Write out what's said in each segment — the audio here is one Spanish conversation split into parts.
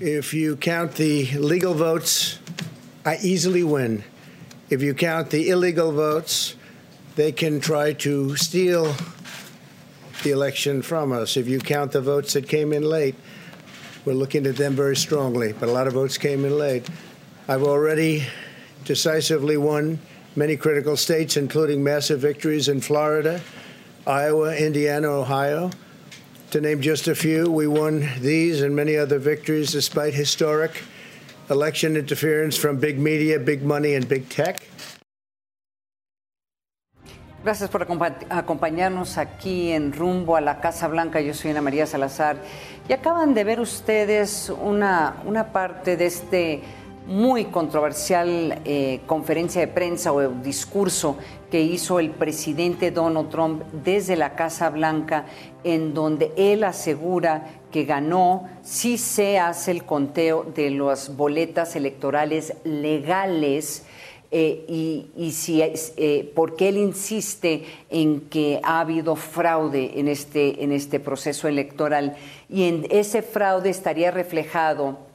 If you count the legal votes, I easily win. If you count the illegal votes, they can try to steal the election from us. If you count the votes that came in late, we're looking at them very strongly, but a lot of votes came in late. I've already decisively won many critical states, including massive victories in Florida, Iowa, Indiana, Ohio. To name just a few, we won these and many other victories despite historic election interference from big media, big money, and big tech. Gracias por acompañarnos aquí en Rumbo a la Casa Blanca. Yo soy Ana María Salazar. Y acaban de ver ustedes una, una parte de este muy controversial eh, conferencia de prensa o discurso que hizo el presidente Donald Trump desde la Casa Blanca, en donde él asegura que ganó si se hace el conteo de las boletas electorales legales. Eh, y, y, si eh, porque él insiste en que ha habido fraude en este en este proceso electoral y en ese fraude estaría reflejado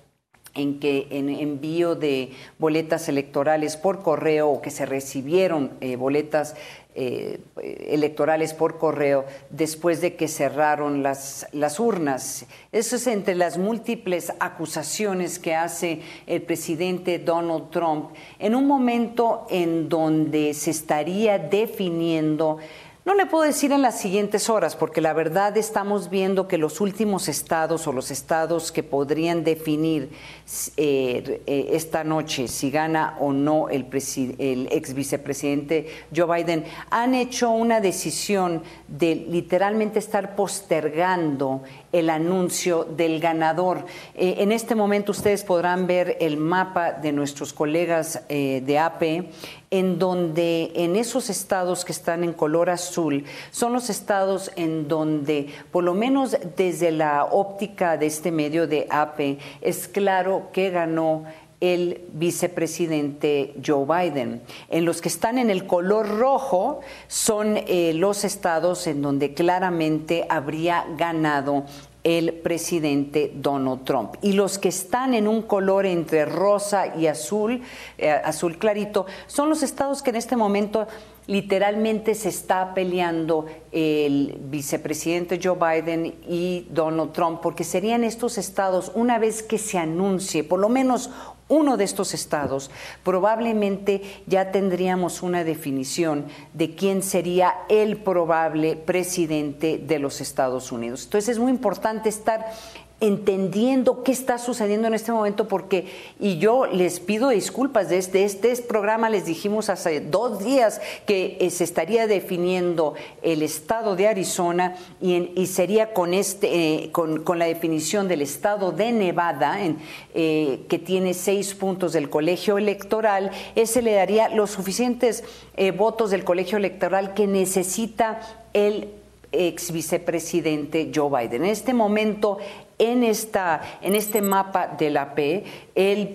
en que en envío de boletas electorales por correo o que se recibieron eh, boletas eh, electorales por correo después de que cerraron las, las urnas. Eso es entre las múltiples acusaciones que hace el presidente Donald Trump en un momento en donde se estaría definiendo no le puedo decir en las siguientes horas, porque la verdad estamos viendo que los últimos estados o los estados que podrían definir eh, eh, esta noche si gana o no el, el ex vicepresidente Joe Biden han hecho una decisión de literalmente estar postergando el anuncio del ganador. Eh, en este momento ustedes podrán ver el mapa de nuestros colegas de AP en donde en esos estados que están en color azul son los estados en donde, por lo menos desde la óptica de este medio de AP, es claro que ganó el vicepresidente Joe Biden. En los que están en el color rojo son eh, los estados en donde claramente habría ganado el presidente Donald Trump. Y los que están en un color entre rosa y azul, eh, azul clarito, son los estados que en este momento literalmente se está peleando el vicepresidente Joe Biden y Donald Trump, porque serían estos estados, una vez que se anuncie, por lo menos uno de estos estados, probablemente ya tendríamos una definición de quién sería el probable presidente de los Estados Unidos. Entonces es muy importante estar entendiendo qué está sucediendo en este momento, porque, y yo les pido disculpas, desde este, este, programa les dijimos hace dos días que eh, se estaría definiendo el estado de Arizona y, sería con, este, eh, con, la definición del estado de Nevada, eh, que tiene seis puntos del colegio electoral, ese le daría los suficientes votos del colegio electoral que necesita el ex vicepresidente Joe Biden. En este momento, en, esta, en este mapa de la P, el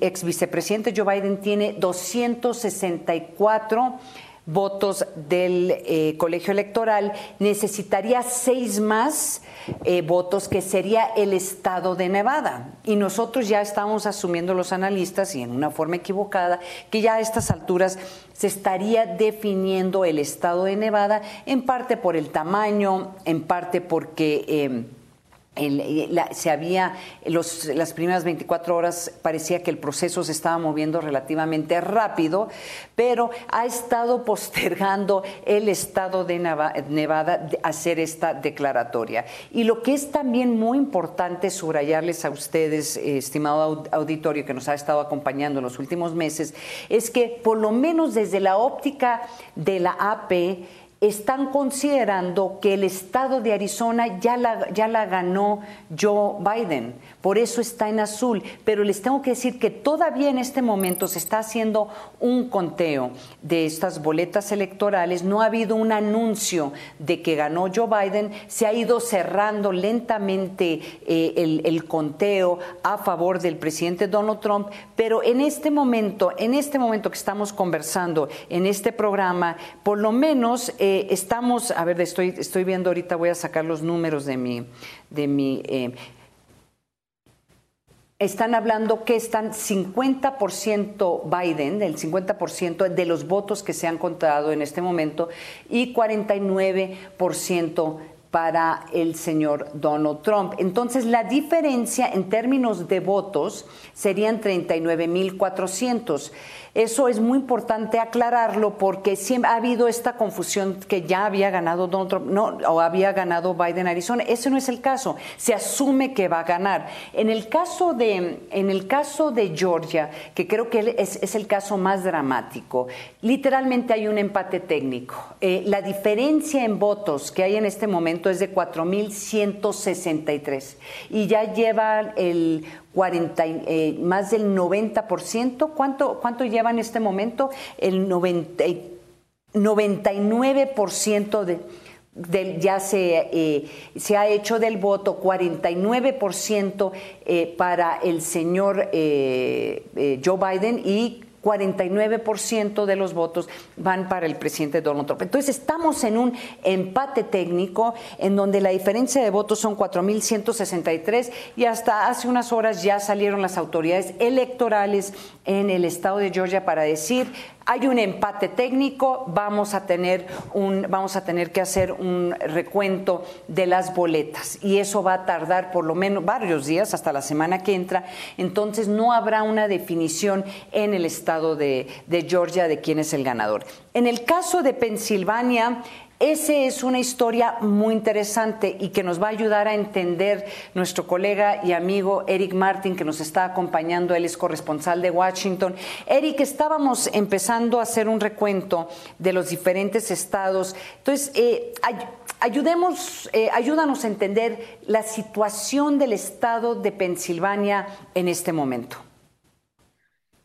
ex vicepresidente Joe Biden tiene 264 votos del eh, colegio electoral, necesitaría seis más eh, votos, que sería el estado de Nevada. Y nosotros ya estamos asumiendo los analistas, y en una forma equivocada, que ya a estas alturas se estaría definiendo el estado de Nevada, en parte por el tamaño, en parte porque... Eh, se había, las primeras 24 horas parecía que el proceso se estaba moviendo relativamente rápido, pero ha estado postergando el estado de Nevada hacer esta declaratoria. Y lo que es también muy importante subrayarles a ustedes, eh, estimado auditorio que nos ha estado acompañando en los últimos meses, es que por lo menos desde la óptica de la AP, están considerando que el estado de Arizona ya la, ya la ganó Joe Biden, por eso está en azul, pero les tengo que decir que todavía en este momento se está haciendo un conteo de estas boletas electorales, no ha habido un anuncio de que ganó Joe Biden, se ha ido cerrando lentamente eh, el, conteo a favor del presidente Donald Trump, pero en este momento, en este momento que estamos conversando en este programa, por lo menos eh, estamos, a ver, estoy, estoy viendo ahorita, voy a sacar los números de mi, de mi eh, están hablando que están 50% Biden, el 50% de los votos que se han contado en este momento, y 49% para el señor Donald Trump. Entonces, la diferencia en términos de votos serían 39.400. Eso es muy importante aclararlo porque siempre ha habido esta confusión que ya había ganado Donald Trump no, o había ganado Biden Arizona. Ese no es el caso. Se asume que va a ganar. En el caso de, en el caso de Georgia, que creo que es, es el caso más dramático, literalmente hay un empate técnico. Eh, la diferencia en votos que hay en este momento es de 4.163 y ya lleva el 40, eh, más del 90%. ¿Cuánto, ¿Cuánto lleva en este momento? El 90, 99% de, ya se, eh, se ha hecho del voto, 49% eh, para el señor eh, Joe Biden y 49% de los votos van para el presidente Donald Trump. Entonces estamos en un empate técnico en donde la diferencia de votos son 4.163 y hasta hace unas horas ya salieron las autoridades electorales en el estado de Georgia para decir hay un empate técnico, vamos a tener un, vamos a tener que hacer un recuento de las boletas y eso va a tardar por lo menos varios días hasta la semana que entra. Entonces no habrá una definición en el estado de, de Georgia de quién es el ganador. En el caso de Pensilvania, esa es una historia muy interesante y que nos va a ayudar a entender nuestro colega y amigo Eric Martin, que nos está acompañando. Él es corresponsal de Washington. Eric, estábamos empezando a hacer un recuento de los diferentes estados. Entonces, eh, ayudemos, eh, ayúdanos a entender la situación del estado de Pensilvania en este momento.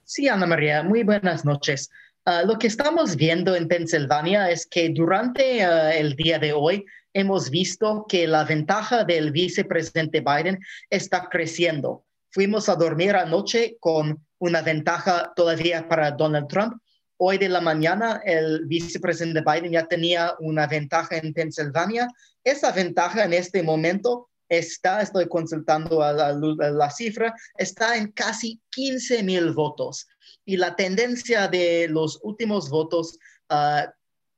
Sí, Ana María, muy buenas noches. Ah, lo que estamos viendo en Pensilvania es que durante ah, el día de hoy hemos visto que la ventaja del vicepresidente Biden está creciendo. Fuimos a dormir anoche con una ventaja todavía para Donald Trump. Hoy de la mañana el vicepresidente Biden ya tenía una ventaja en Pensilvania. Esa ventaja en este momento está, estoy consultando a la, la cifra, está en casi 15 mil votos y la tendencia de los últimos votos ah,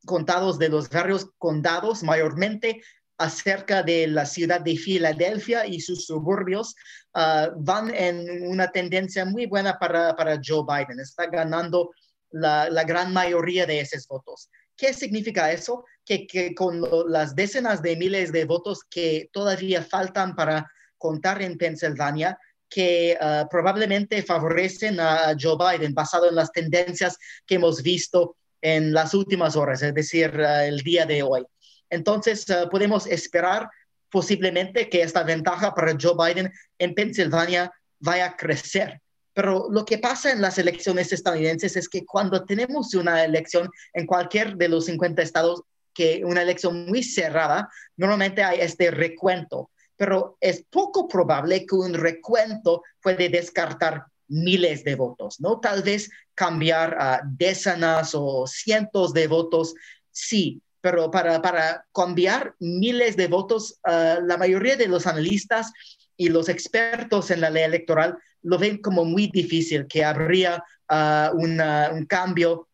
contados de los varios condados, mayormente acerca de la ciudad de Filadelfia y sus suburbios, ah, van en una tendencia muy buena para, para Joe Biden. Está ganando la, la, gran mayoría de esos votos. ¿Qué significa eso? Que, que con las decenas de miles de votos que todavía faltan para contar en Pensilvania, que uh, probablemente favorecen a Joe Biden basado en las tendencias que hemos visto en las últimas horas, es decir, uh, el día de hoy. Entonces, uh, podemos esperar posiblemente que esta ventaja para Joe Biden en Pensilvania vaya a crecer. Pero lo que pasa en las elecciones estadounidenses es que cuando tenemos una elección en cualquier de los 50 estados, que una elección muy cerrada, normalmente hay este recuento pero es poco probable que un recuento puede descartar miles de votos, ¿no? Tal vez cambiar a decenas o cientos de votos, sí, pero para, para cambiar miles de votos, ah, la mayoría de los analistas y los expertos en la ley electoral lo ven como muy difícil, que habría uh, un cambio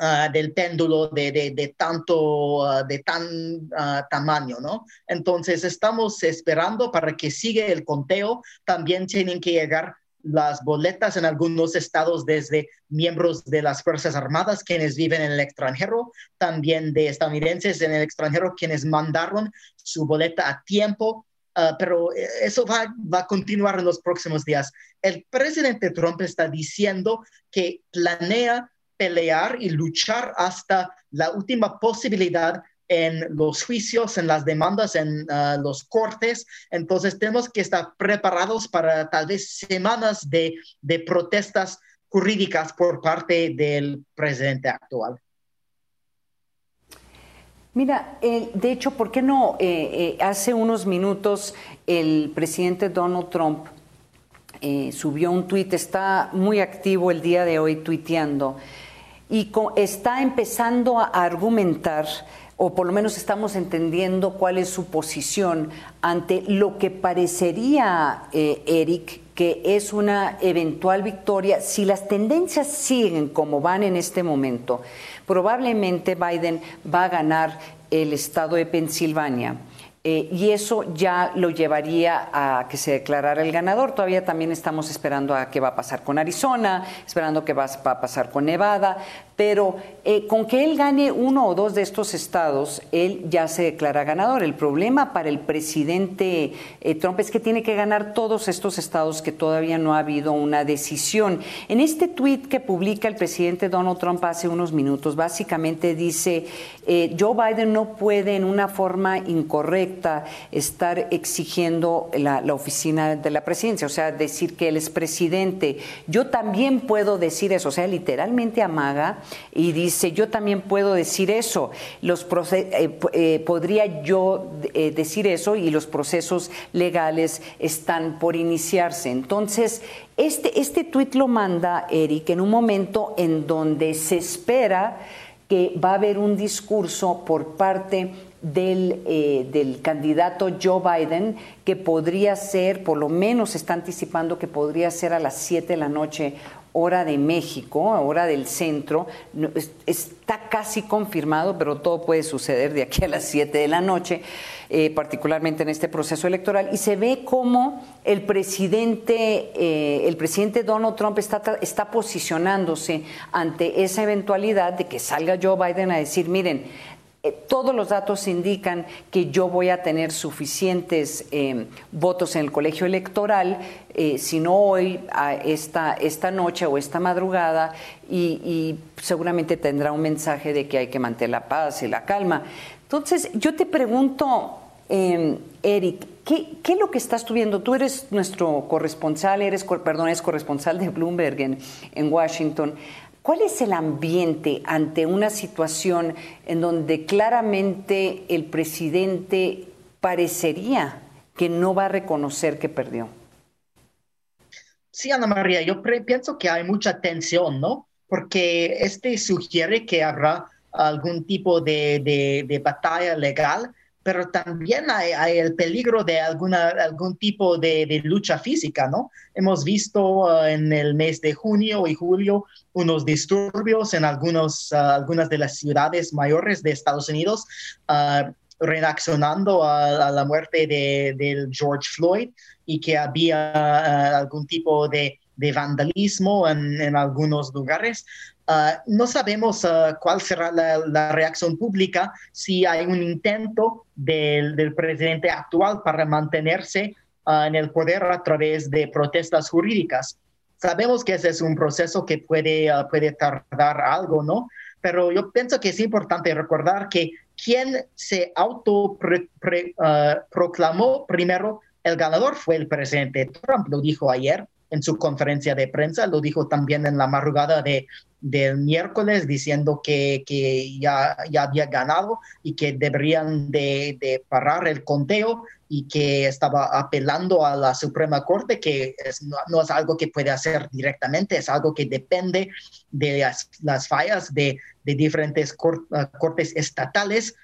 Ah, del péndulo de, de, tanto, ah, de tan ah, tamaño, ¿no? Entonces, estamos esperando para que siga el conteo. También tienen que llegar las boletas en algunos estados desde miembros de las Fuerzas Armadas quienes viven en el extranjero, también de estadounidenses en el extranjero quienes mandaron su boleta a tiempo, pero eh, eso va, va, a continuar en los próximos días. El presidente Trump está diciendo que planea pelear y luchar hasta la última posibilidad en los juicios, en las demandas, en ah, los cortes. Entonces tenemos que estar preparados para tal vez semanas de, de protestas jurídicas por parte del presidente actual. Mira, de hecho, ¿por qué no? Eh, eh, hace unos minutos el presidente Donald Trump eh, subió un tuit, está muy activo el día de hoy tuiteando y está empezando a argumentar o por lo menos estamos entendiendo cuál es su posición ante lo que parecería, eh, Eric, que es una eventual victoria. Si las tendencias siguen como van en este momento, probablemente Biden va a ganar el estado de Pensilvania eh, y eso ya lo llevaría a que se declarara el ganador. Todavía también estamos esperando a qué va a pasar con Arizona, esperando qué va a pasar con Nevada, pero eh, con que él gane uno o dos de estos estados, él ya se declara ganador. El problema para el presidente eh, Trump es que tiene que ganar todos estos estados que todavía no ha habido una decisión. En este tuit que publica el presidente Donald Trump hace unos minutos, básicamente dice, eh, Joe Biden no puede en una forma incorrecta estar exigiendo la, la oficina de la presidencia, o sea, decir que él es presidente. Yo también puedo decir eso, o sea, literalmente amaga y dice, yo también puedo decir eso, los eh, eh, podría yo eh, decir eso y los procesos legales están por iniciarse. Entonces, este, este tuit lo manda Eric en un momento en donde se espera que va a haber un discurso por parte del, del, candidato Joe Biden, que podría ser, por lo menos está anticipando que podría ser a las 7 de la noche hora de México, hora del centro, está casi confirmado, pero todo puede suceder de aquí a las 7 de la noche, eh, particularmente en este proceso electoral, y se ve cómo el presidente, eh, el presidente Donald Trump está, está posicionándose ante esa eventualidad de que salga Joe Biden a decir, miren, eh, todos los datos indican que yo voy a tener suficientes votos en el colegio electoral, eh, si no hoy, esta, esta noche o esta madrugada, y, seguramente tendrá un mensaje de que hay que mantener la paz y la calma. Entonces, yo te pregunto, em, Eric, ¿qué, es lo que estás tú viendo? Tú eres nuestro corresponsal, eres, perdón, corresponsal de Bloomberg en, en Washington. ¿Cuál es el ambiente ante una situación en donde claramente el presidente parecería que no va a reconocer que perdió? Sí, Ana María, yo pienso que hay mucha tensión, ¿no? Porque este sugiere que habrá algún tipo de, de batalla legal pero también hay, el peligro de alguna, algún tipo de, lucha física, ¿no? Hemos visto uh, en el mes de junio y julio unos disturbios en algunos, uh, algunas de las ciudades mayores de Estados Unidos. Uh, reaccionando a, la muerte de, George Floyd y que había algún tipo de, vandalismo en, en, algunos lugares. Ah, no sabemos ah, cuál será la, reacción pública si hay un intento del, presidente actual para mantenerse ah, en el poder a través de protestas jurídicas. Sabemos que ese es un proceso que puede, puede tardar algo, ¿no? Pero yo pienso que es importante recordar que quien se autoproclamó primero el ganador fue el presidente Trump, lo dijo ayer en su conferencia de prensa, lo dijo también en la madrugada de, del miércoles diciendo que, que ya, ya, había ganado y que deberían de, de, parar el conteo y que estaba apelando a la Suprema Corte, que no, es algo que puede hacer directamente, es algo que depende de las, las fallas de, de diferentes cortes estatales.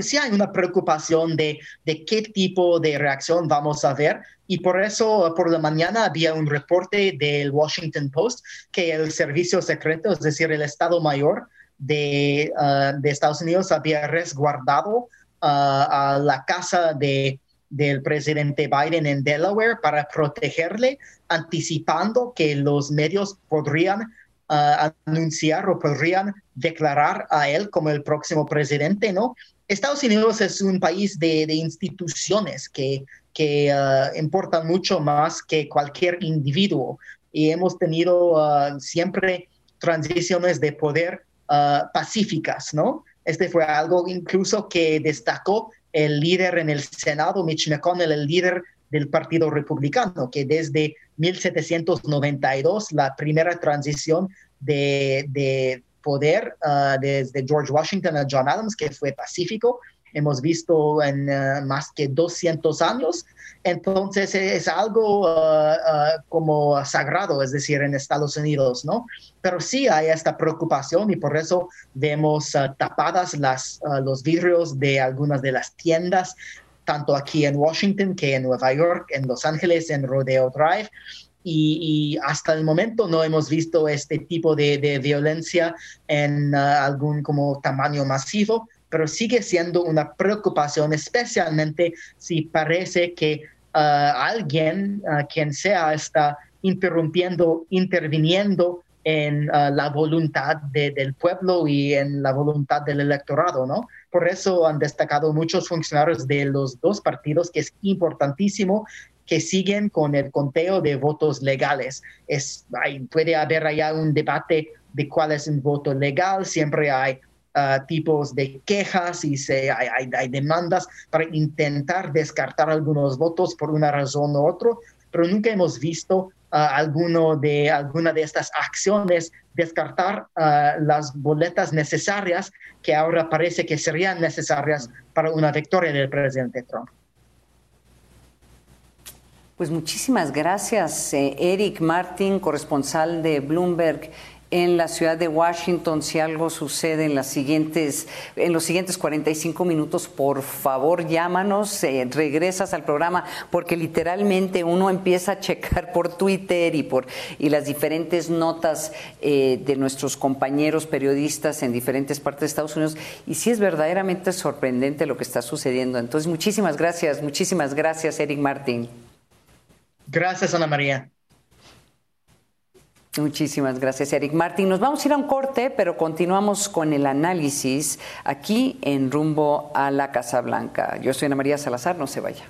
Sí hay una preocupación de, de, qué tipo de reacción vamos a ver y por eso por la mañana había un reporte del Washington Post que el servicio secreto, es decir, el Estado Mayor de, uh, de Estados Unidos había resguardado uh, a la casa de, del presidente Biden en Delaware para protegerle, anticipando que los medios podrían uh, anunciar o podrían declarar a él como el próximo presidente, ¿no? Estados Unidos es un país de, instituciones que, que uh, importan mucho más que cualquier individuo y hemos tenido uh, siempre transiciones de poder uh, pacíficas, ¿no? Este fue algo incluso que destacó el líder en el Senado, Mitch McConnell, el líder del Partido Republicano, que desde 1792, la primera transición de, de poder desde George Washington a John Adams, que fue pacífico, hemos visto en más que 200 años. Entonces es algo como sagrado, es decir, en Estados Unidos, ¿no? Pero sí hay esta preocupación y por eso vemos tapadas las, los vidrios de algunas de las tiendas tanto aquí en Washington que en Nueva York, en Los Ángeles, en Rodeo Drive. Y, hasta el momento no hemos visto este tipo de, violencia en uh, algún como tamaño masivo, pero sigue siendo una preocupación, especialmente si parece que uh, alguien, uh, quien sea, está interrumpiendo, interviniendo en la voluntad del pueblo y en la voluntad del electorado, ¿no? Por eso han destacado muchos funcionarios de los dos partidos que es importantísimo que siguen con el conteo de votos legales. Es, puede haber allá un debate de cuál es un voto legal, siempre hay ah, tipos de quejas y se, hay, hay, demandas para intentar descartar algunos votos por una razón u otra, pero nunca hemos visto alguno de, alguna de estas acciones, descartar las boletas necesarias que ahora parece que serían necesarias para una victoria del presidente Trump. Pues muchísimas gracias, eh, Eric Martin, corresponsal de Bloomberg en la ciudad de Washington. Si algo sucede en, las siguientes, en los siguientes 45 minutos, por favor llámanos, eh, regresas al programa, porque literalmente uno empieza a checar por Twitter y, por, y las diferentes notas eh, de nuestros compañeros periodistas en diferentes partes de Estados Unidos. Y sí es verdaderamente sorprendente lo que está sucediendo. Entonces, muchísimas gracias, muchísimas gracias, Eric Martín. Gracias, Ana María. Muchísimas gracias, Eric Martín. Nos vamos a ir a un corte, pero continuamos con el análisis aquí en rumbo a la Casa Blanca. Yo soy Ana María Salazar, no se vaya.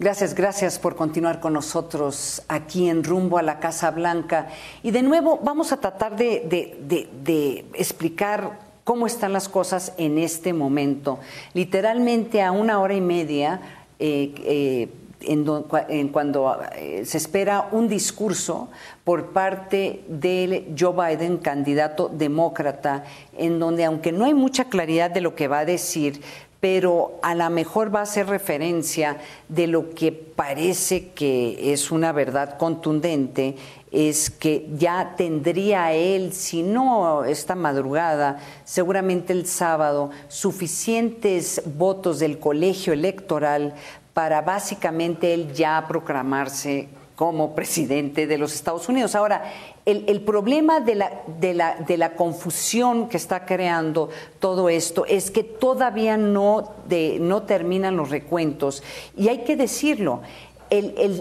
Gracias, gracias por continuar con nosotros aquí en Rumbo a la Casa Blanca. Y de nuevo vamos a tratar de, explicar cómo están las cosas en este momento. Literalmente a una hora y media, eh, eh, en, cuando eh, se espera un discurso por parte de Joe Biden, candidato demócrata, en donde aunque no hay mucha claridad de lo que va a decir, pero a lo mejor va a hacer referencia de lo que parece que es una verdad contundente, es que ya tendría él, si no esta madrugada, seguramente el sábado, suficientes votos del colegio electoral para básicamente él ya proclamarse como presidente de los Estados Unidos. Ahora, el, problema de la, de, la, de la, confusión que está creando todo esto es que todavía no, de, no terminan los recuentos. Y hay que decirlo,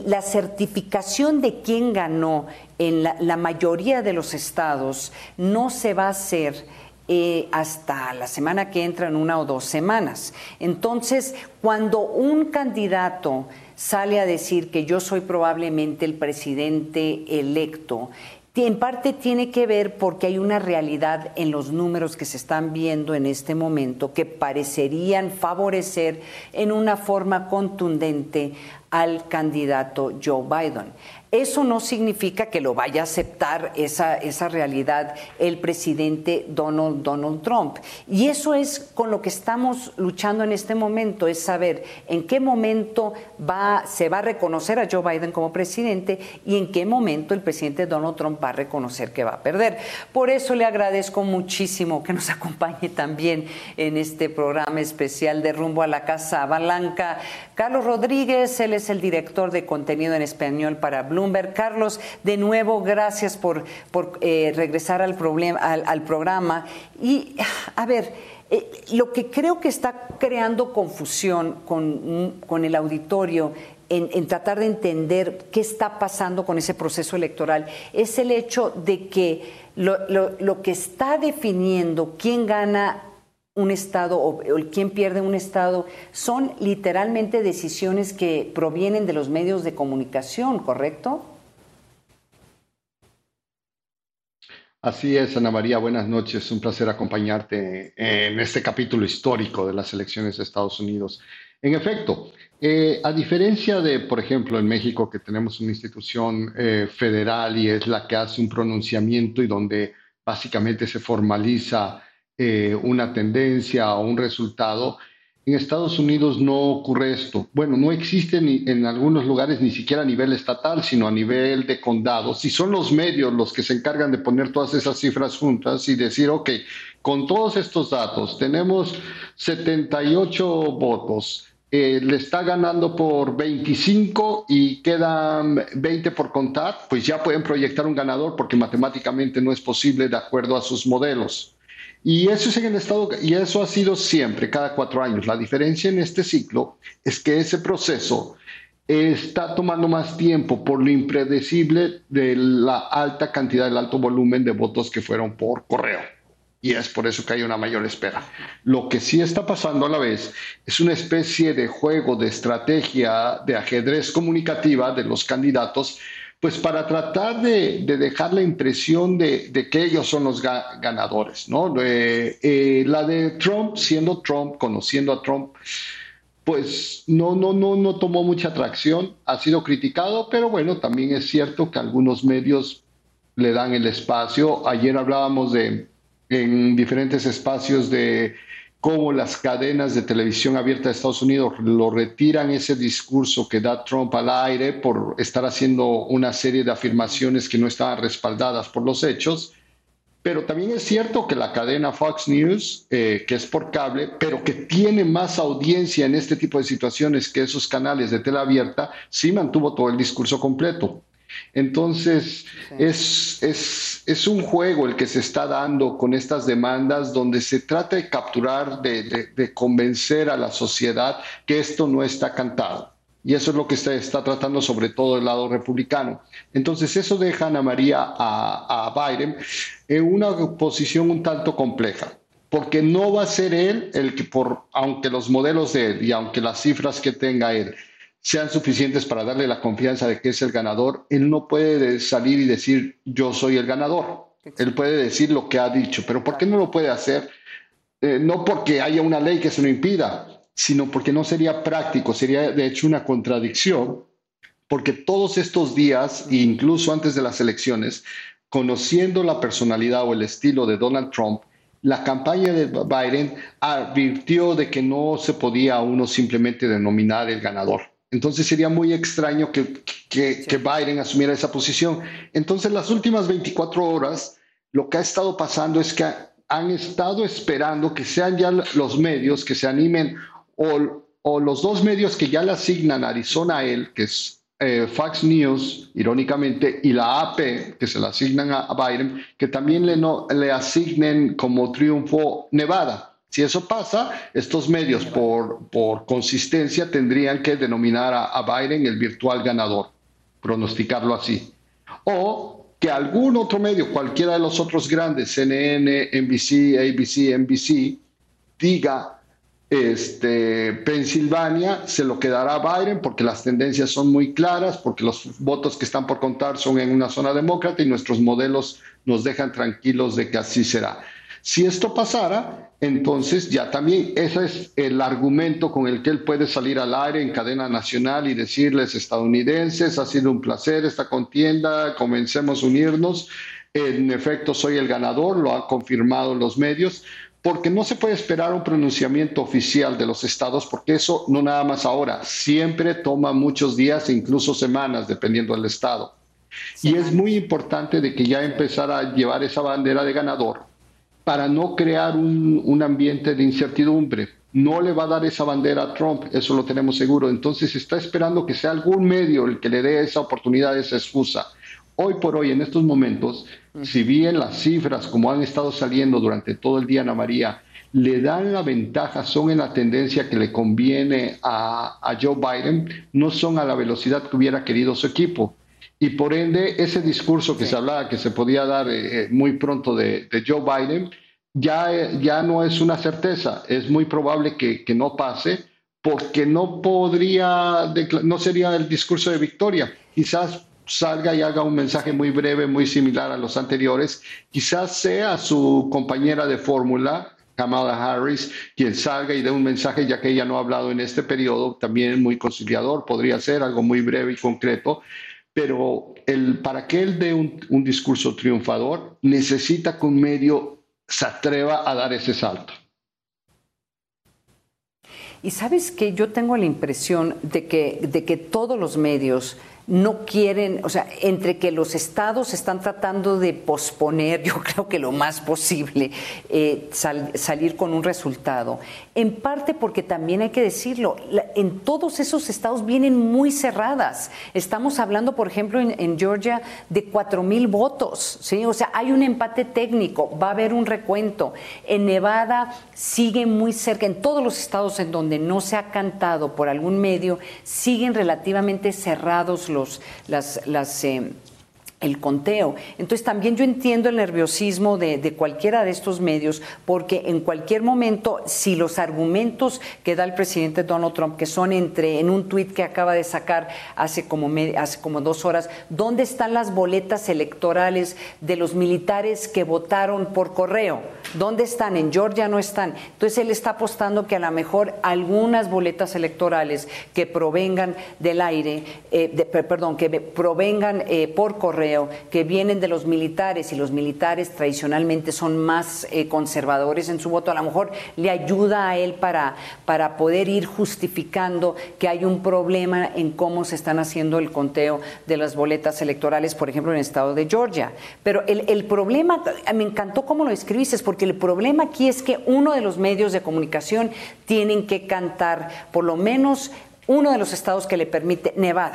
la certificación de quién ganó en la, mayoría de los estados no se va a hacer. Eh, hasta la semana que entra en una o dos semanas. Entonces, cuando un candidato sale a decir que yo soy probablemente el presidente electo, en parte tiene que ver porque hay una realidad en los números que se están viendo en este momento que parecerían favorecer en una forma contundente al candidato Joe Biden. Eso no significa que lo vaya a aceptar esa, esa realidad el presidente Donald, Donald Trump. Y eso es con lo que estamos luchando en este momento, es saber en qué momento va, se va a reconocer a Joe Biden como presidente y en qué momento el presidente Donald Trump va a reconocer que va a perder. Por eso le agradezco muchísimo que nos acompañe también en este programa especial de Rumbo a la Casa Blanca. Carlos Rodríguez, él es el director de contenido en español para Blue Carlos, de nuevo, gracias por, por eh, regresar al, al, programa. Y, a ver, eh, lo que creo que está creando confusión con, el auditorio en, tratar de entender qué está pasando con ese proceso electoral es el hecho de que lo, lo que está definiendo quién gana un Estado o, quién pierde un Estado son literalmente decisiones que provienen de los medios de comunicación, ¿correcto? Así es, Ana María, buenas noches. Un placer acompañarte en este capítulo histórico de las elecciones de Estados Unidos. En efecto, eh, a diferencia de, por ejemplo, en México, que tenemos una institución eh, federal y es la que hace un pronunciamiento y donde básicamente se formaliza eh, una tendencia o un resultado, en Estados Unidos no ocurre esto. Bueno, no existe ni, en algunos lugares ni siquiera a nivel estatal, sino a nivel de condados. Y son los medios los que se encargan de poner todas esas cifras juntas y decir, ok, con todos estos datos tenemos 78 votos. Eh, le está ganando por 25 y quedan 20 por contar, pues ya pueden proyectar un ganador porque matemáticamente no es posible de acuerdo a sus modelos. Y eso es en el Estado, y eso ha sido siempre, cada cuatro años. La diferencia en este ciclo es que ese proceso está tomando más tiempo por lo impredecible de la alta cantidad, del alto volumen de votos que fueron por correo. Y es por eso que hay una mayor espera. Lo que sí está pasando a la vez es una especie de juego, de estrategia, de ajedrez comunicativa de los candidatos pues para tratar de, dejar la impresión de, que ellos son los ganadores, ¿no? Eh, la de Trump, siendo Trump, conociendo a Trump, pues no, no, no, no tomó mucha atracción, ha sido criticado, pero bueno, también es cierto que algunos medios le dan el espacio. Ayer hablábamos de en diferentes espacios de cómo las cadenas de televisión abierta de Estados Unidos lo retiran ese discurso que da Trump al aire por estar haciendo una serie de afirmaciones que no estaban respaldadas por los hechos. Pero también es cierto que la cadena Fox News, eh, que es por cable, pero que tiene más audiencia en este tipo de situaciones que esos canales de tele abierta, sí mantuvo todo el discurso completo. Entonces, es, es, es, un juego el que se está dando con estas demandas donde se trata de capturar, de, de, convencer a la sociedad que esto no está cantado. Y eso es lo que se está tratando sobre todo el lado republicano. Entonces, eso deja a Ana María a, a Biden en una posición un tanto compleja porque no va a ser él el que, por, aunque los modelos de él y aunque las cifras que tenga él sean suficientes para darle la confianza de que es el ganador, él no puede salir y decir yo soy el ganador. Él puede decir lo que ha dicho, pero ¿por qué no lo puede hacer? Eh, no porque haya una ley que se lo impida, sino porque no sería práctico, sería de hecho una contradicción, porque todos estos días, incluso antes de las elecciones, conociendo la personalidad o el estilo de Donald Trump, la campaña de Biden advirtió de que no se podía uno simplemente denominar el ganador entonces sería muy extraño que, que, Biden asumiera esa posición. Entonces las últimas 24 horas, lo que ha estado pasando es que han estado esperando que sean ya los medios que se animen o, o los dos medios que ya le asignan a Arizona a él, que es eh, Fox News, irónicamente, y la AP, que se le asignan a, Biden, que también le, no, le asignen como triunfo Nevada. Si eso pasa, estos medios por, por consistencia tendrían que denominar a, Biden el virtual ganador, pronosticarlo así. O que algún otro medio, cualquiera de los otros grandes, CNN, NBC, ABC, NBC, diga, este, Pensilvania se lo quedará a Biden porque las tendencias son muy claras, porque los votos que están por contar son en una zona demócrata y nuestros modelos nos dejan tranquilos de que así será. Si esto pasara, entonces ya también ese es el argumento con el que él puede salir al aire en cadena nacional y decirles estadounidenses, ha sido un placer esta contienda, comencemos a unirnos. En efecto, soy el ganador, lo han confirmado los medios, porque no se puede esperar un pronunciamiento oficial de los estados, porque eso no nada más ahora, siempre toma muchos días e incluso semanas, dependiendo del estado. Y es muy importante de que ya empezara a llevar esa bandera de ganador para no crear un, ambiente de incertidumbre. No le va a dar esa bandera a Trump, eso lo tenemos seguro. Entonces está esperando que sea algún medio el que le dé esa oportunidad, esa excusa. Hoy por hoy, en estos momentos, si bien las cifras, como han estado saliendo durante todo el día, Ana María, le dan la ventaja, son en la tendencia que le conviene a, Joe Biden, no son a la velocidad que hubiera querido su equipo. Y por ende, ese discurso que se hablaba que se podía dar eh, eh, muy pronto de, Joe Biden, ya, ya no es una certeza. Es muy probable que, que no pase porque no podría, no sería el discurso de victoria. Quizás salga y haga un mensaje muy breve, muy similar a los anteriores. Quizás sea su compañera de fórmula, Kamala Harris, quien salga y dé un mensaje, ya que ella no ha hablado en este periodo, también muy conciliador, podría ser algo muy breve y concreto, pero el, para que él dé un, discurso triunfador, necesita que un medio se atreva a dar ese salto. Y sabes que yo tengo la impresión de que, de que todos los medios no quieren, o sea, entre que los estados están tratando de posponer, yo creo que lo más posible, eh, salir con un resultado. En parte porque también hay que decirlo, en todos esos estados vienen muy cerradas. Estamos hablando, por ejemplo, en, Georgia de cuatro mil votos, ¿sí? O sea, hay un empate técnico, va a haber un recuento. En Nevada sigue muy cerca, en todos los estados en donde no se ha cantado por algún medio, siguen relativamente cerrados los las, las eh, el conteo. Entonces también yo entiendo el nerviosismo de, cualquiera de estos medios, porque en cualquier momento, si los argumentos que da el presidente Donald Trump, que son entre, en un tuit que acaba de sacar hace como, hace como dos horas, ¿dónde están las boletas electorales de los militares que votaron por correo? ¿Dónde están? En Georgia no están. Entonces él está apostando que a lo mejor algunas boletas electorales que provengan del aire, eh, perdón, que provengan eh, por correo, que vienen de los militares y los militares tradicionalmente son más eh, conservadores en su voto, a lo mejor le ayuda a él para, para poder ir justificando que hay un problema en cómo se están haciendo el conteo de las boletas electorales, por ejemplo, en el estado de Georgia. Pero el, el problema, me encantó cómo lo escribiste, porque el problema aquí es que uno de los medios de comunicación tienen que cantar por lo menos uno de los estados que le permite, Nevada,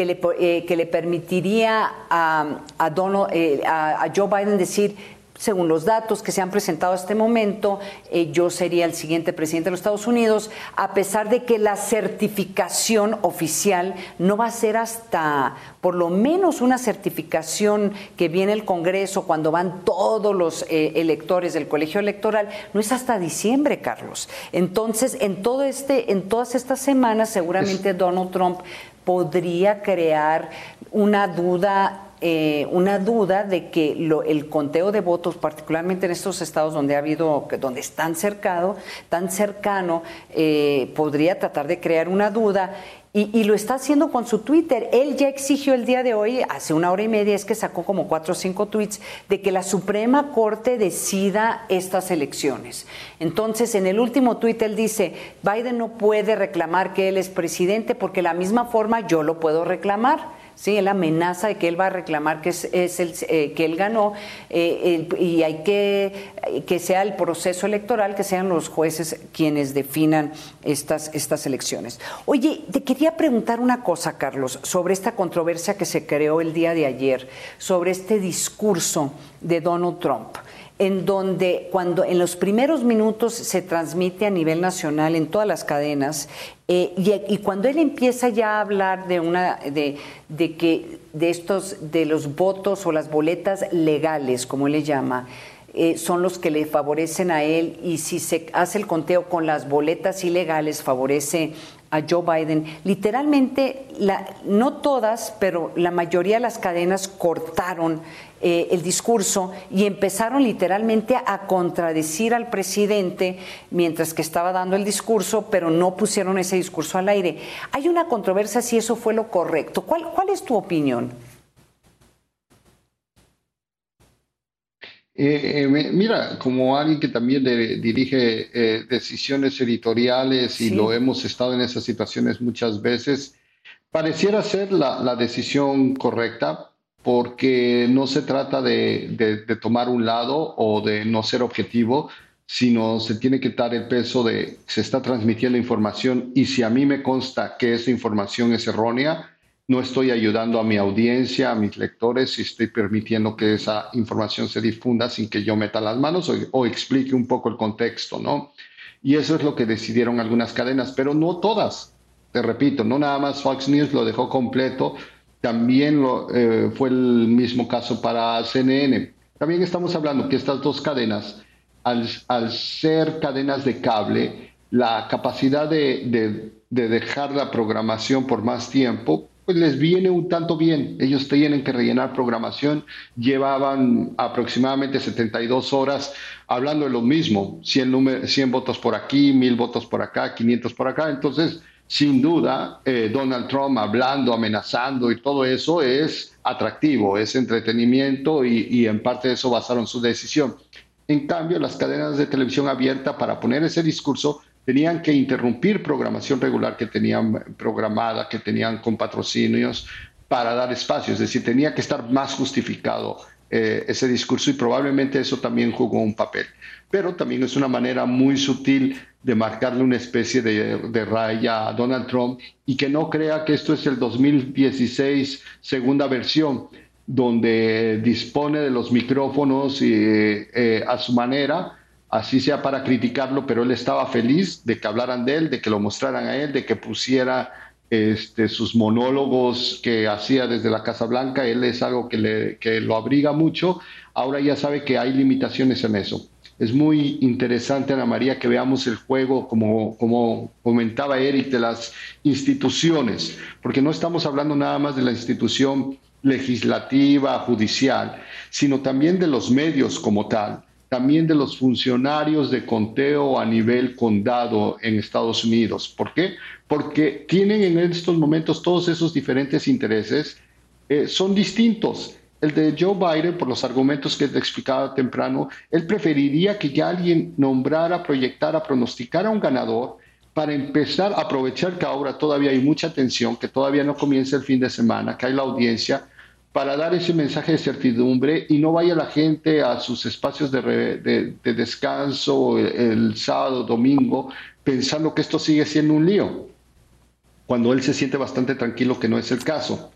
que le, eh, que le permitiría a, a, Donald, eh, a, Joe Biden decir, según los datos que se han presentado hasta este momento, eh, yo sería el siguiente presidente de los Estados Unidos, a pesar de que la certificación oficial no va a ser hasta por lo menos una certificación que viene el Congreso cuando van todos los electores del colegio electoral, no es hasta diciembre, Carlos. Entonces, en todo este, en todas estas semanas, seguramente Donald Trump podría crear una duda eh, una duda de que el conteo de votos, particularmente en estos estados donde ha habido, donde es tan cercano, tan cercano, eh, podría tratar de crear una duda y, lo está haciendo con su Twitter. Él ya exigió el día de hoy, hace una hora y media, es que sacó como cuatro o cinco tweets, de que la Suprema Corte decida estas elecciones. Entonces, en el último tuit él dice, Biden no puede reclamar que él es presidente porque de la misma forma yo lo puedo reclamar. Sí, él amenaza de que él va a reclamar que es, el, eh, que él ganó eh, y hay que que sea el proceso electoral, que sean los jueces quienes definan estas, estas elecciones. Oye, te quería preguntar una cosa, Carlos, sobre esta controversia que se creó el día de ayer, sobre este discurso de Donald Trump en donde cuando en los primeros minutos se transmite a nivel nacional en todas las cadenas eh, y, cuando él empieza ya a hablar de una de, de, que de estos de los votos o las boletas legales como él le llama eh, son los que le favorecen a él y si se hace el conteo con las boletas ilegales favorece a Joe Biden. Literalmente, no todas, pero la mayoría de las cadenas cortaron eh, el discurso y empezaron literalmente a contradecir al presidente mientras que estaba dando el discurso, pero no pusieron ese discurso al aire. Hay una controversia si eso fue lo correcto. ¿Cuál, cuál es tu opinión? Eh, eh, mira, como alguien que también dirige eh, decisiones editoriales y lo hemos estado en esas situaciones muchas veces, pareciera ser la, decisión correcta porque no se trata de, tomar un lado o de no ser objetivo, sino se tiene que dar el peso de se está transmitiendo información y si a mí me consta que esa información es errónea, no estoy ayudando a mi audiencia, a mis lectores, y estoy permitiendo que esa información se difunda sin que yo meta las manos o, explique un poco el contexto, ¿no? Y eso es lo que decidieron algunas cadenas, pero no todas. Te repito, no nada más Fox News lo dejó completo, también eh, fue el mismo caso para CNN. También estamos hablando que estas dos cadenas, al, ser cadenas de cable, la capacidad de, de dejar la programación por más tiempo pues les viene un tanto bien. Ellos tienen que rellenar programación, llevaban aproximadamente 72 horas hablando de lo mismo, 100, 100 votos por aquí, 1000 votos por acá, 500 por acá. Entonces, sin duda, eh, Donald Trump hablando, amenazando y todo eso es atractivo, es entretenimiento y, y en parte de eso basaron su decisión. En cambio, las cadenas de televisión abierta para poner ese discurso tenían que interrumpir programación regular que tenían programada, que tenían con patrocinios para dar espacio, es decir, tenía que estar más justificado eh, ese discurso y probablemente eso también jugó un papel. Pero también es una manera muy sutil de marcarle una especie de, de, raya a Donald Trump y que no crea que esto es el 2016 segunda versión, donde dispone de los micrófonos eh, a su manera así sea para criticarlo, pero él estaba feliz de que hablaran de él, de que lo mostraran a él, de que pusiera este, sus monólogos que hacía desde la Casa Blanca. Él es algo que, le, que lo abriga mucho. Ahora ya sabe que hay limitaciones en eso. Es muy interesante, Ana María, que veamos el juego, como, como comentaba Eric, de las instituciones, porque no estamos hablando nada más de la institución legislativa, judicial, sino también de los medios como tal también de los funcionarios de conteo a nivel condado en Estados Unidos. ¿Por qué? Porque tienen en estos momentos todos esos diferentes intereses, eh, son distintos. El de Joe Biden, por los argumentos que te explicaba temprano, él preferiría que ya alguien nombrara, proyectara, pronosticara un ganador para empezar a aprovechar que ahora todavía hay mucha tensión, que todavía no comienza el fin de semana, que hay la audiencia, para dar ese mensaje de certidumbre y no vaya la gente a sus espacios de, descanso el, sábado, domingo, pensando que esto sigue siendo un lío, cuando él se siente bastante tranquilo que no es el caso.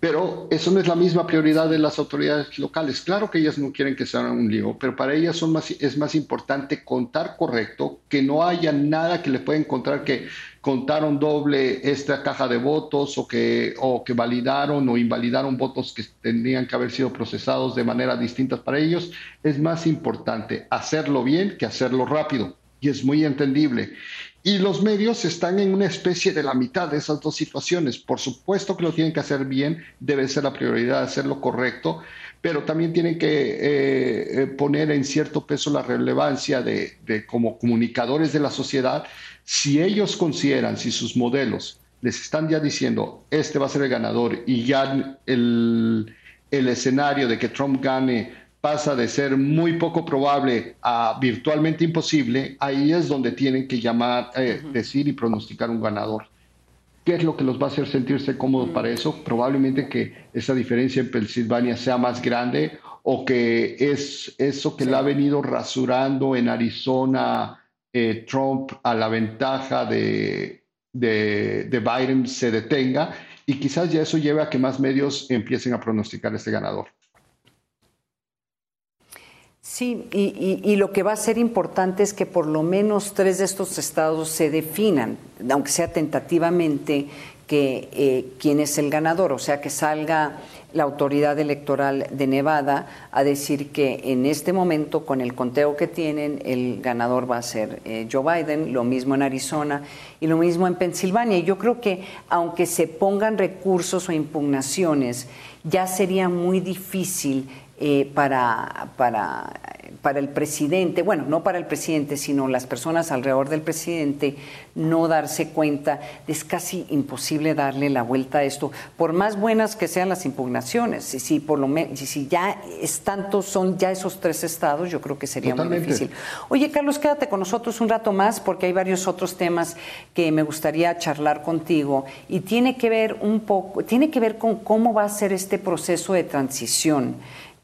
Pero eso no es la misma prioridad de las autoridades locales. Claro que ellas no quieren que sea un lío, pero para ellas son más, es más importante contar correcto, que no haya nada que le pueda encontrar que contaron doble esta caja de votos o que, o que validaron o invalidaron votos que tendrían que haber sido procesados de manera distinta para ellos. Es más importante hacerlo bien que hacerlo rápido. Y es muy entendible. Y los medios están en una especie de la mitad de esas dos situaciones. Por supuesto que lo tienen que hacer bien, debe ser la prioridad hacerlo correcto, pero también tienen que eh, eh, poner en cierto peso la relevancia de, de, como comunicadores de la sociedad, si ellos consideran, si sus modelos les están ya diciendo, este va a ser el ganador y ya el, el escenario de que Trump gane pasa de ser muy poco probable a virtualmente imposible, ahí es donde tienen que llamar, eh, decir y pronosticar un ganador. ¿Qué es lo que los va a hacer sentirse cómodos para eso? Probablemente que esa diferencia en Pensilvania sea más grande o que es eso que le ha venido rasurando en Arizona eh, Trump a la ventaja de, de, de Biden se detenga y quizás ya eso lleve a que más medios empiecen a pronosticar este ganador. Sí, y, lo que va a ser importante es que por lo menos tres de estos estados se definan, aunque sea tentativamente, que eh, quién es el ganador, o sea, que salga la autoridad electoral de Nevada a decir que en este momento, con el conteo que tienen, el ganador va a ser eh, Joe Biden, lo mismo en Arizona y lo mismo en Pensilvania. Y yo creo que aunque se pongan recursos o impugnaciones, ya sería muy difícil eh, para, para, para, el presidente, bueno, no para el presidente, sino las personas alrededor del presidente, no darse cuenta, es casi imposible darle la vuelta a esto, por más buenas que sean las impugnaciones, si, si por lo menos, si ya es tanto, son ya esos tres estados, yo creo que sería muy difícil. Oye, Carlos, quédate con nosotros un rato más, porque hay varios otros temas que me gustaría charlar contigo, y tiene que ver un poco, tiene que ver con cómo va a ser este proceso de transición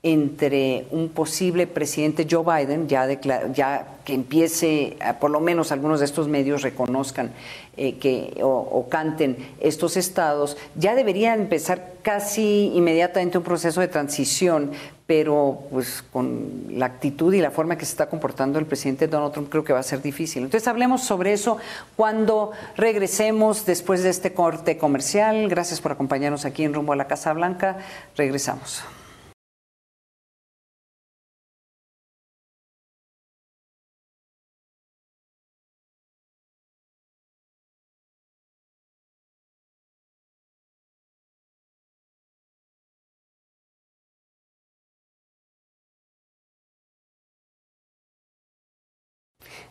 entre un posible presidente Joe Biden, ya, ya que empiece, por lo menos algunos de estos medios reconozcan eh, que, o, canten estos estados, ya debería empezar casi inmediatamente un proceso de transición, pero pues con la actitud y la forma que se está comportando el presidente Donald Trump creo que va a ser difícil. Entonces hablemos sobre eso cuando regresemos después de este corte comercial. Gracias por acompañarnos aquí en Rumbo a la Casa Blanca. Regresamos.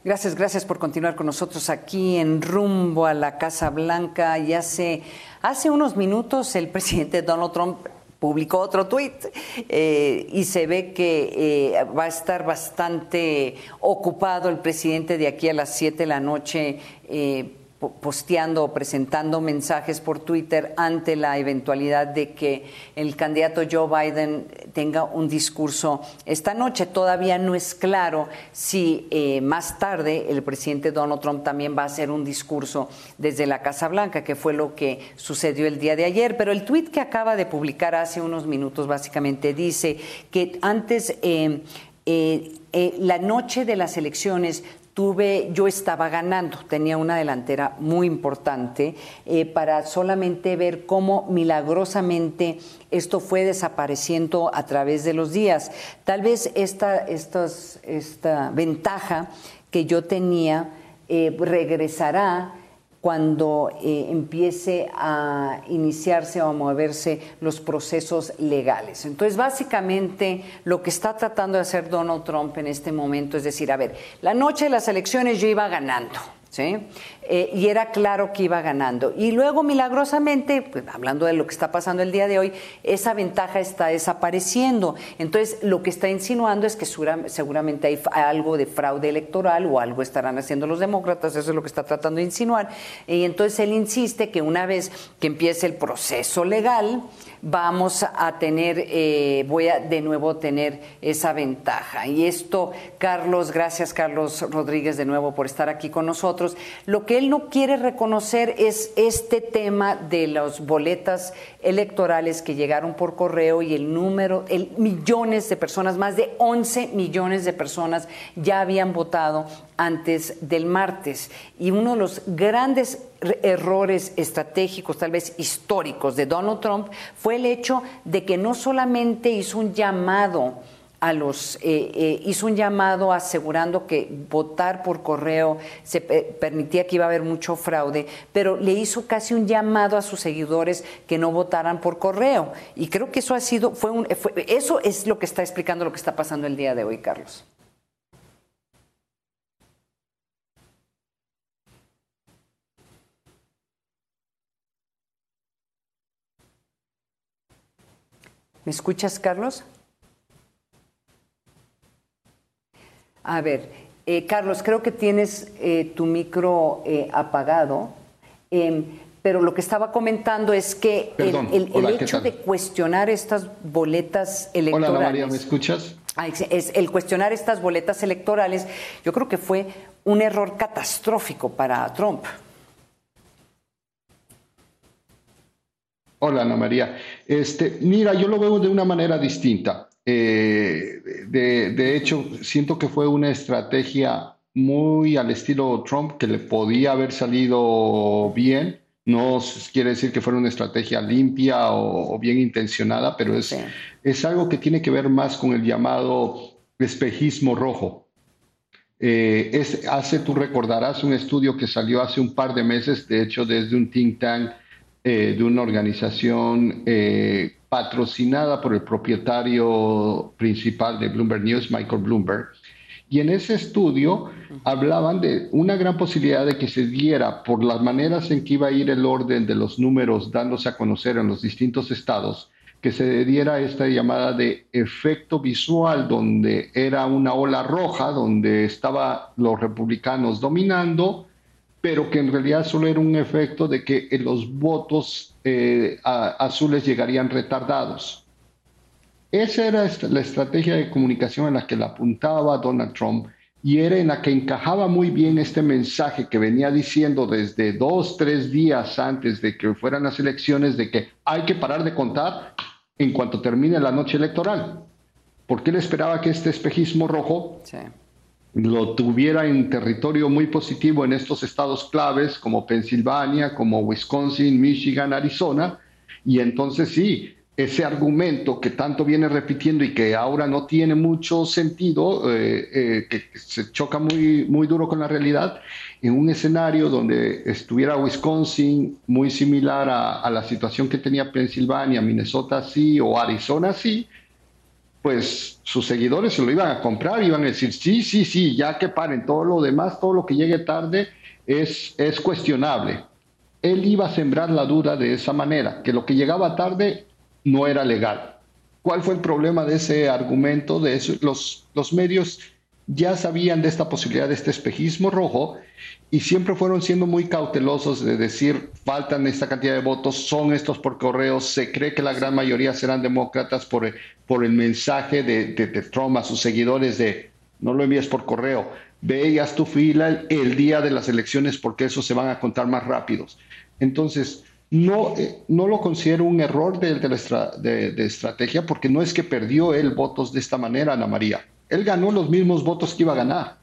Gracias, gracias por continuar con nosotros aquí en rumbo a la Casa Blanca. Y hace, hace unos minutos el presidente Donald Trump publicó otro tuit eh, y se ve que eh, va a estar bastante ocupado el presidente de aquí a las 7 de la noche. Eh, posteando o presentando mensajes por Twitter ante la eventualidad de que el candidato Joe Biden tenga un discurso esta noche. Todavía no es claro si eh, más tarde el presidente Donald Trump también va a hacer un discurso desde la Casa Blanca, que fue lo que sucedió el día de ayer. Pero el tuit que acaba de publicar hace unos minutos básicamente dice que antes... Eh, eh, la noche de las elecciones tuve, yo estaba ganando, tenía una delantera muy importante eh, para solamente ver cómo milagrosamente esto fue desapareciendo a través de los días. Tal vez esta, esta ventaja que yo tenía eh, regresará cuando eh, empiece a iniciarse o a moverse los procesos legales. Entonces, básicamente, lo que está tratando de hacer Donald Trump en este momento es decir, a ver, la noche de las elecciones yo iba ganando. ¿Sí? Eh, y era claro que iba ganando. Y luego, milagrosamente, pues, hablando de lo que está pasando el día de hoy, esa ventaja está desapareciendo. Entonces, lo que está insinuando es que seguramente hay algo de fraude electoral o algo estarán haciendo los demócratas, eso es lo que está tratando de insinuar. Y entonces él insiste que una vez que empiece el proceso legal, vamos a tener, eh, voy a de nuevo tener esa ventaja. Y esto, Carlos, gracias Carlos Rodríguez de nuevo por estar aquí con nosotros. Lo que él no quiere reconocer es este tema de las boletas electorales que llegaron por correo y el número, el millones de personas, más de 11 millones de personas ya habían votado antes del martes. Y uno de los grandes errores estratégicos, tal vez históricos, de Donald Trump fue el hecho de que no solamente hizo un llamado a los eh, eh, hizo un llamado asegurando que votar por correo se permitía que iba a haber mucho fraude, pero le hizo casi un llamado a sus seguidores que no votaran por correo. Y creo que eso ha sido, fue un, eso es lo que está explicando lo que está pasando el día de hoy, Carlos. ¿Me escuchas, Carlos? A ver, eh, Carlos, creo que tienes eh, tu micro eh, apagado, em, pero lo que estaba comentando es que el, hecho de cuestionar estas boletas electorales. Hola, María, ¿me escuchas? Es, el cuestionar estas boletas electorales, yo creo que fue un error catastrófico para Trump. Hola, Ana María. Este, mira, yo lo veo de una manera distinta. Eh, de, hecho, siento que fue una estrategia muy al estilo Trump que le podía haber salido bien. No quiere decir que fuera una estrategia limpia o, bien intencionada, pero es, es algo que tiene que ver más con el llamado espejismo rojo. Eh, es, hace, tú recordarás, un estudio que salió hace un par de meses, de hecho, desde un think tank eh, de una organización eh, patrocinada por el propietario principal de Bloomberg News, Michael Bloomberg. Y en ese estudio hablaban de una gran posibilidad de que se diera por las maneras en que iba a ir el orden de los números dándose a conocer en los distintos estados, que se diera esta llamada de efecto visual, donde era una ola roja, donde estaban los republicanos dominando, pero que en realidad solo era un efecto de que eh, los votos eh, azules llegarían retardados. Esa era la estrategia de comunicación en la que la apuntaba Donald Trump y era en la que encajaba muy bien este mensaje que venía diciendo desde dos, tres días antes de que fueran las elecciones de que hay que parar de contar en cuanto termine la noche electoral. Porque él esperaba que este espejismo rojo lo tuviera en territorio muy positivo en estos estados claves como Pensilvania, como Wisconsin, Michigan, Arizona, y entonces sí, ese argumento que tanto viene repitiendo y que ahora no tiene mucho sentido, eh, eh, que se choca muy, muy duro con la realidad, en un escenario donde estuviera Wisconsin muy similar a, a la situación que tenía Pensilvania, Minnesota sí, o Arizona sí, pues sus seguidores se lo iban a comprar, iban a decir, sí, sí, sí, ya que paren, todo lo demás, todo lo que llegue tarde es, es cuestionable. Él iba a sembrar la duda de esa manera, que lo que llegaba tarde no era legal. ¿Cuál fue el problema de ese argumento? De eso? Los, los medios ya sabían de esta posibilidad de este espejismo rojo y siempre fueron siendo muy cautelosos de decir, faltan esta cantidad de votos, son estos por correo, se cree que la gran mayoría serán demócratas por, por el mensaje de, de, Trump a sus seguidores de, no lo envíes por correo, ve y haz tu fila el, día de las elecciones porque eso se van a contar más rápidos. Entonces, no, eh, no lo considero un error de, de, de estrategia porque no es que perdió él votos de esta manera, Ana María él ganó los mismos votos que iba a ganar.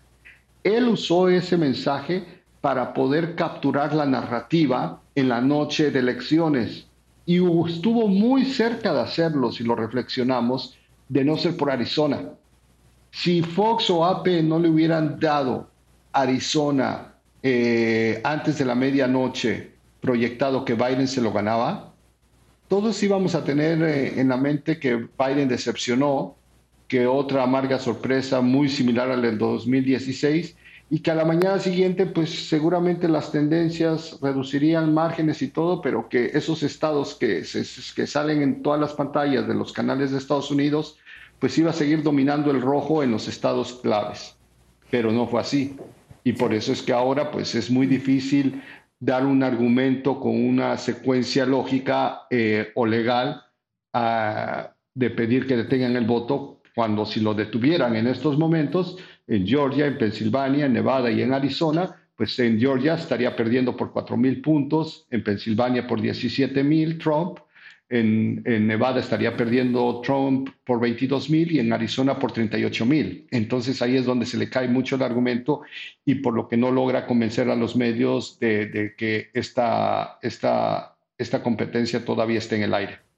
Él usó ese mensaje para poder capturar la narrativa en la noche de elecciones y estuvo muy cerca de hacerlo, si lo reflexionamos, de no ser por Arizona. Si Fox o AP no le hubieran dado Arizona eh, antes de la medianoche proyectado que Biden se lo ganaba, todos íbamos a tener eh, en la mente que Biden decepcionó que otra amarga sorpresa muy similar al del 2016 y que a la mañana siguiente pues seguramente las tendencias reducirían márgenes y todo, pero que esos estados que, que salen en todas las pantallas de los canales de Estados Unidos pues iba a seguir dominando el rojo en los estados claves. Pero no fue así. Y por eso es que ahora pues es muy difícil dar un argumento con una secuencia lógica eh, o legal ah, de pedir que detengan el voto cuando si lo detuvieran en estos momentos, en Georgia, en Pensilvania, en Nevada y en Arizona, pues en Georgia estaría perdiendo por 4 mil puntos, en Pensilvania por 17 mil Trump, en, en, Nevada estaría perdiendo Trump por 22 mil y en Arizona por 38 mil. Entonces ahí es donde se le cae mucho el argumento y por lo que no logra convencer a los medios de, de que esta, esta, esta competencia todavía esté en el aire.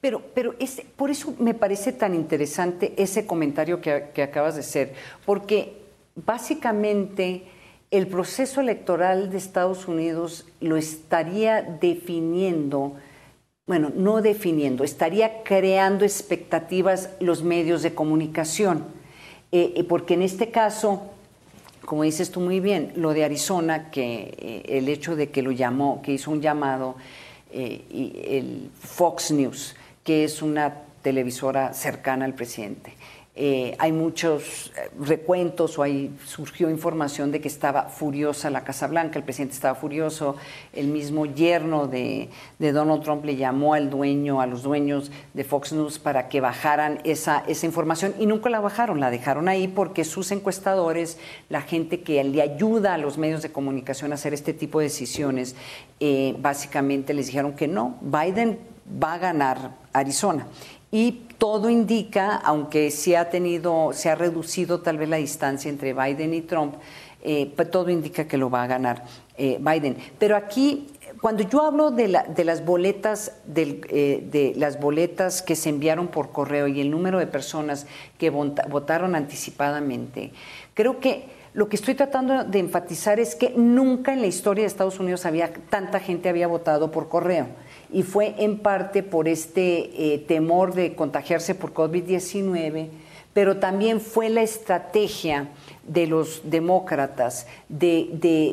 Pero, pero por eso me parece tan interesante ese comentario que, acabas de hacer, porque básicamente el proceso electoral de Estados Unidos lo estaría definiendo, bueno, no definiendo, estaría creando expectativas los medios de comunicación, eh, eh, porque en este caso, como dices tú muy bien, lo de Arizona, que eh, el hecho de que lo llamó, que hizo un llamado, y el Fox News, que es una televisora cercana al presidente. Eh, hay muchos eh, recuentos o ahí surgió información de que estaba furiosa la Casa Blanca, el presidente estaba furioso, el mismo yerno de, Donald Trump le llamó al dueño, a los dueños de Fox News para que bajaran esa, esa información y nunca la bajaron, la dejaron ahí porque sus encuestadores, la gente que le ayuda a los medios de comunicación a hacer este tipo de decisiones, eh, básicamente les dijeron que no, Biden va a ganar Arizona. Y todo indica, aunque se ha tenido, se ha reducido tal vez la distancia entre Biden y Trump, eh, pues todo indica que lo va a ganar eh, Biden. Pero aquí, cuando yo hablo de, las boletas, eh, de las boletas que se enviaron por correo y el número de personas que votaron anticipadamente, creo que lo que estoy tratando de enfatizar es que nunca en la historia de Estados Unidos había tanta gente había votado por correo y fue en parte por este eh, temor de contagiarse por COVID-19, pero también fue la estrategia de los demócratas de,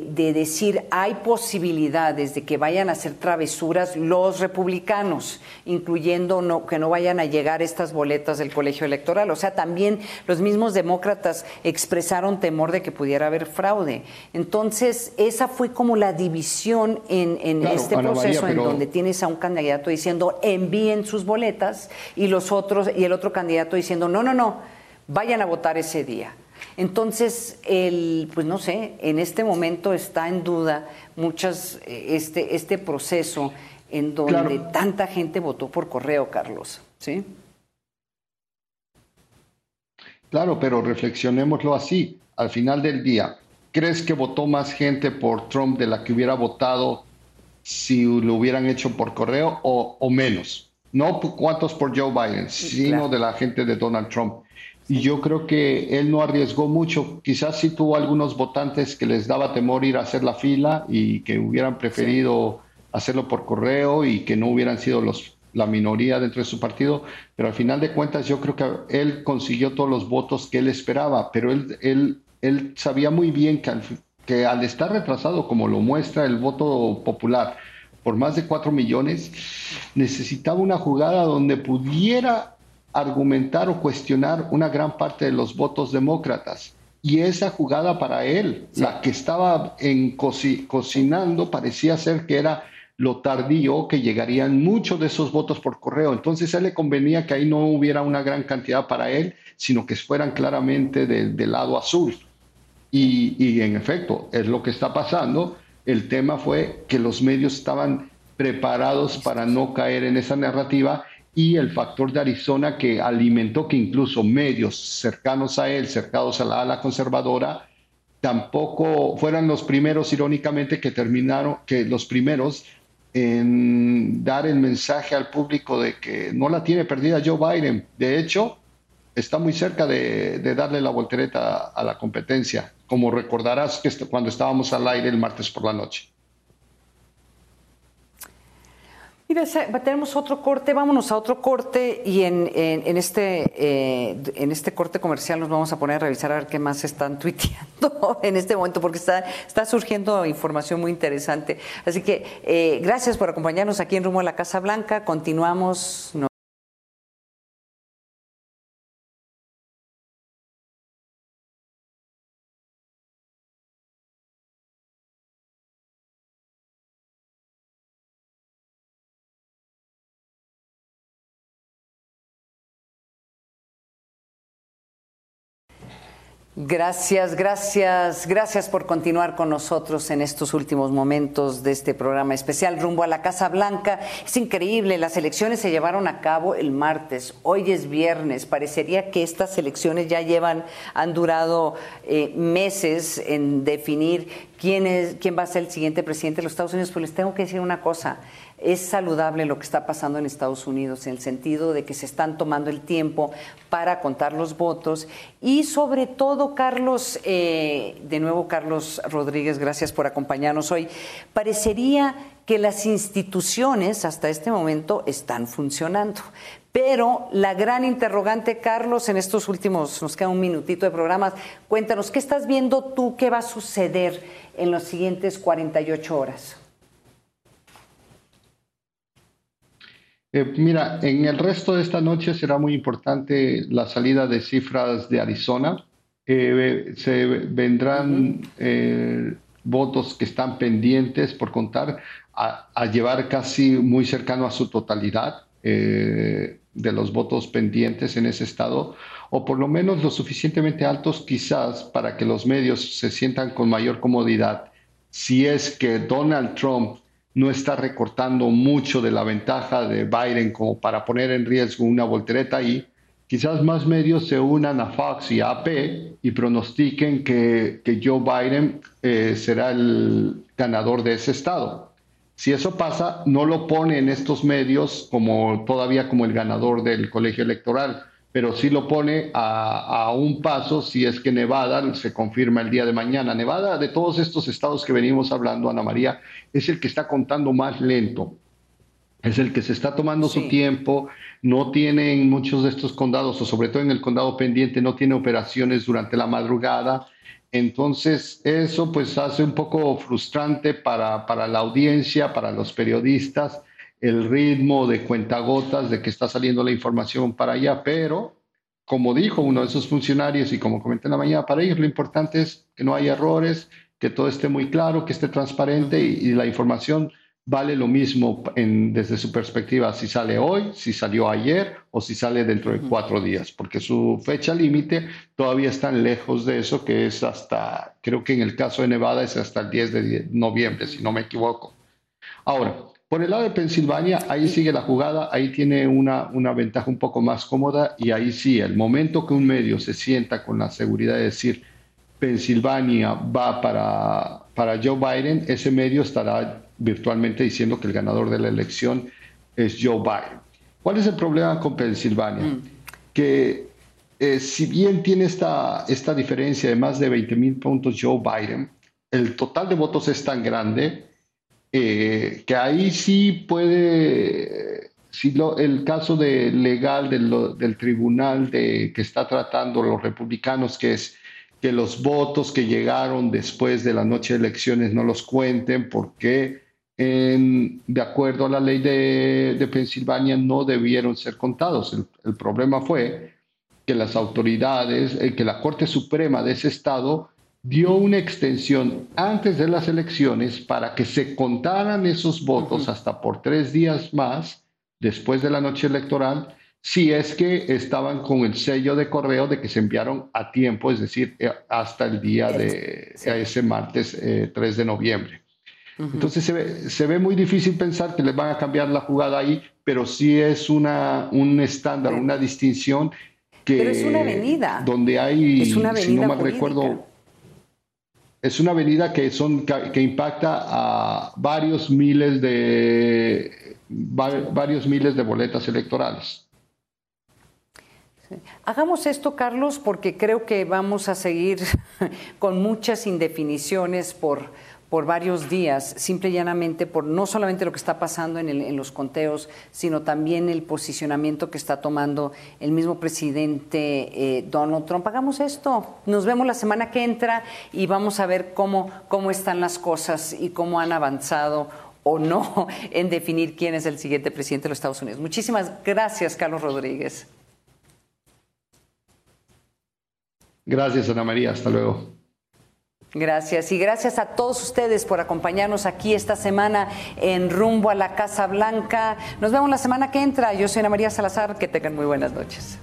de, decir hay posibilidades de que vayan a hacer travesuras los republicanos, incluyendo no, que no vayan a llegar estas boletas del colegio electoral. O sea, también los mismos demócratas expresaron temor de que pudiera haber fraude. Entonces, esa fue como la división en, en este proceso en donde tienes a un candidato diciendo envíen sus boletas y los otros, y el otro candidato diciendo no, no, no, vayan a votar ese día. Entonces, el, pues no sé, en este momento está en duda muchas, eh, este, este proceso en donde tanta gente votó por correo, Carlos, ¿sí? Claro, pero reflexionémoslo así. Al final del día, ¿crees que votó más gente por Trump de la que hubiera votado si lo hubieran hecho por correo o, menos? No cuántos por Joe Biden, sino de la gente de Donald Trump. Y yo creo que él no arriesgó mucho. Quizás sí tuvo algunos votantes que les daba temor ir a hacer la fila y que hubieran preferido hacerlo por correo y que no hubieran sido los, la minoría dentro de su partido, pero al final de cuentas yo creo que él consiguió todos los votos que él esperaba, pero él, él, él sabía muy bien que al, que al estar retrasado, como lo muestra el voto popular, por más de 4 millones, necesitaba una jugada donde pudiera argumentar o cuestionar una gran parte de los votos demócratas. Y esa jugada para él, la que estaba en cocinando, parecía ser que era lo tardío que llegarían muchos de esos votos por correo. Entonces a él le convenía que ahí no hubiera una gran cantidad para él, sino que fueran claramente del lado azul. Y, en efecto, es lo que está pasando. El tema fue que los medios estaban preparados para no caer en esa narrativa y el factor de Arizona que alimentó que incluso medios cercanos a él, cercados a la ala conservadora, tampoco fueran los primeros, irónicamente, que terminaron, que los primeros en dar el mensaje al público de que no la tiene perdida Joe Biden. De hecho, está muy cerca de, darle la voltereta a, la competencia, como recordarás que cuando estábamos al aire el martes por la noche. Tenemos otro corte, vámonos a otro corte y en, este, eh, en este corte comercial nos vamos a poner a revisar a ver qué más están tuiteando en este momento, porque está, está surgiendo información muy interesante. Así que eh, gracias por acompañarnos aquí en Rumbo a la Casa Blanca. Continuamos. Gracias, gracias, gracias por continuar con nosotros en estos últimos momentos de este programa especial rumbo a la Casa Blanca. Es increíble, las elecciones se llevaron a cabo el martes, hoy es viernes, parecería que estas elecciones ya llevan, han durado eh, meses en definir quién, es, quién va a ser el siguiente presidente de los Estados Unidos, pero les tengo que decir una cosa, es saludable lo que está pasando en Estados Unidos, en el sentido de que se están tomando el tiempo para contar los votos y sobre todo, Carlos, eh, de nuevo Carlos Rodríguez, gracias por acompañarnos hoy, parecería que las instituciones hasta este momento están funcionando. Pero la gran interrogante, Carlos, en estos últimos, nos queda un minutito de programas, cuéntanos, ¿qué estás viendo tú? ¿Qué va a suceder en las siguientes 48 horas? Eh, mira, en el resto de esta noche será muy importante la salida de cifras de Arizona. Eh, se vendrán eh, votos que están pendientes por contar a, llevar casi muy cercano a su totalidad de los votos pendientes en ese estado, o por lo menos lo suficientemente altos quizás para que los medios se sientan con mayor comodidad. Si es que Donald Trump no está recortando mucho de la ventaja de Biden como para poner en riesgo una voltereta ahí, quizás más medios se unan a Fox y AP y pronostiquen que, Joe Biden eh, será el ganador de ese estado. Si eso pasa, no lo pone en estos medios como todavía como el ganador del colegio electoral pero sí lo pone a, un paso si es que Nevada se confirma el día de mañana. Nevada, de todos estos estados que venimos hablando, Ana María, es el que está contando más lento. Es el que se está tomando su tiempo, no tienen muchos de estos condados, o sobre todo en el condado pendiente, no tiene operaciones durante la madrugada. Entonces, eso pues hace un poco frustrante para, para la audiencia, para los periodistas, el ritmo de cuentagotas de que está saliendo la información para allá, pero como dijo uno de esos funcionarios y como comenté en la mañana, para ellos lo importante es que no haya errores, que todo esté muy claro, que esté transparente y, la información vale lo mismo desde su perspectiva si sale hoy, si salió ayer o si sale dentro de cuatro días, porque su fecha límite todavía está lejos de eso, que es hasta, creo que en el caso de Nevada es hasta el 10 de noviembre, si no me equivoco. Ahora, por el lado de Pensilvania, ahí sigue la jugada, ahí tiene una, una ventaja un poco más cómoda y ahí sí, el momento que un medio se sienta con la seguridad de decir Pensilvania va para, para Joe Biden, ese medio estará virtualmente diciendo que el ganador de la elección es Joe Biden. ¿Cuál es el problema con Pensilvania? Mm. Que eh, si bien tiene esta, esta diferencia de más de 20 mil puntos Joe Biden, el total de votos es tan grande eh, que ahí sí puede si lo, el caso de, legal del tribunal de, que está tratando los republicanos, que es que los votos que llegaron después de la noche de elecciones no los cuenten porque de acuerdo a la ley de, Pensilvania no debieron ser contados. El, el problema fue que las autoridades, eh, que la Corte Suprema de ese estado dio una extensión antes de las elecciones para que se contaran esos votos hasta por tres días más después de la noche electoral si es que estaban con el sello de correo de que se enviaron a tiempo, es decir, eh, hasta el día de ese martes 3 eh, de noviembre. Entonces se ve, se ve, muy difícil pensar que les van a cambiar la jugada ahí, pero sí es una, un estándar, una distinción que... Pero es una avenida. Donde hay, si no mal recuerdo, es una avenida que, son, que impacta a varios miles de, varios miles de boletas electorales. Hagamos esto, Carlos, porque creo que vamos a seguir con muchas indefiniciones por, por varios días, simple y llanamente por no solamente lo que está pasando en, los conteos, sino también el posicionamiento que está tomando el mismo presidente eh, Donald Trump. Hagamos esto. Nos vemos la semana que entra y vamos a ver cómo, cómo están las cosas y cómo han avanzado o no en definir quién es el siguiente presidente de los Estados Unidos. Muchísimas gracias, Carlos Rodríguez. Gracias, Ana María. Hasta luego. Gracias y gracias a todos ustedes por acompañarnos aquí esta semana en Rumbo a la Casa Blanca. Nos vemos la semana que entra. Yo soy Ana María Salazar. Que tengan muy buenas noches.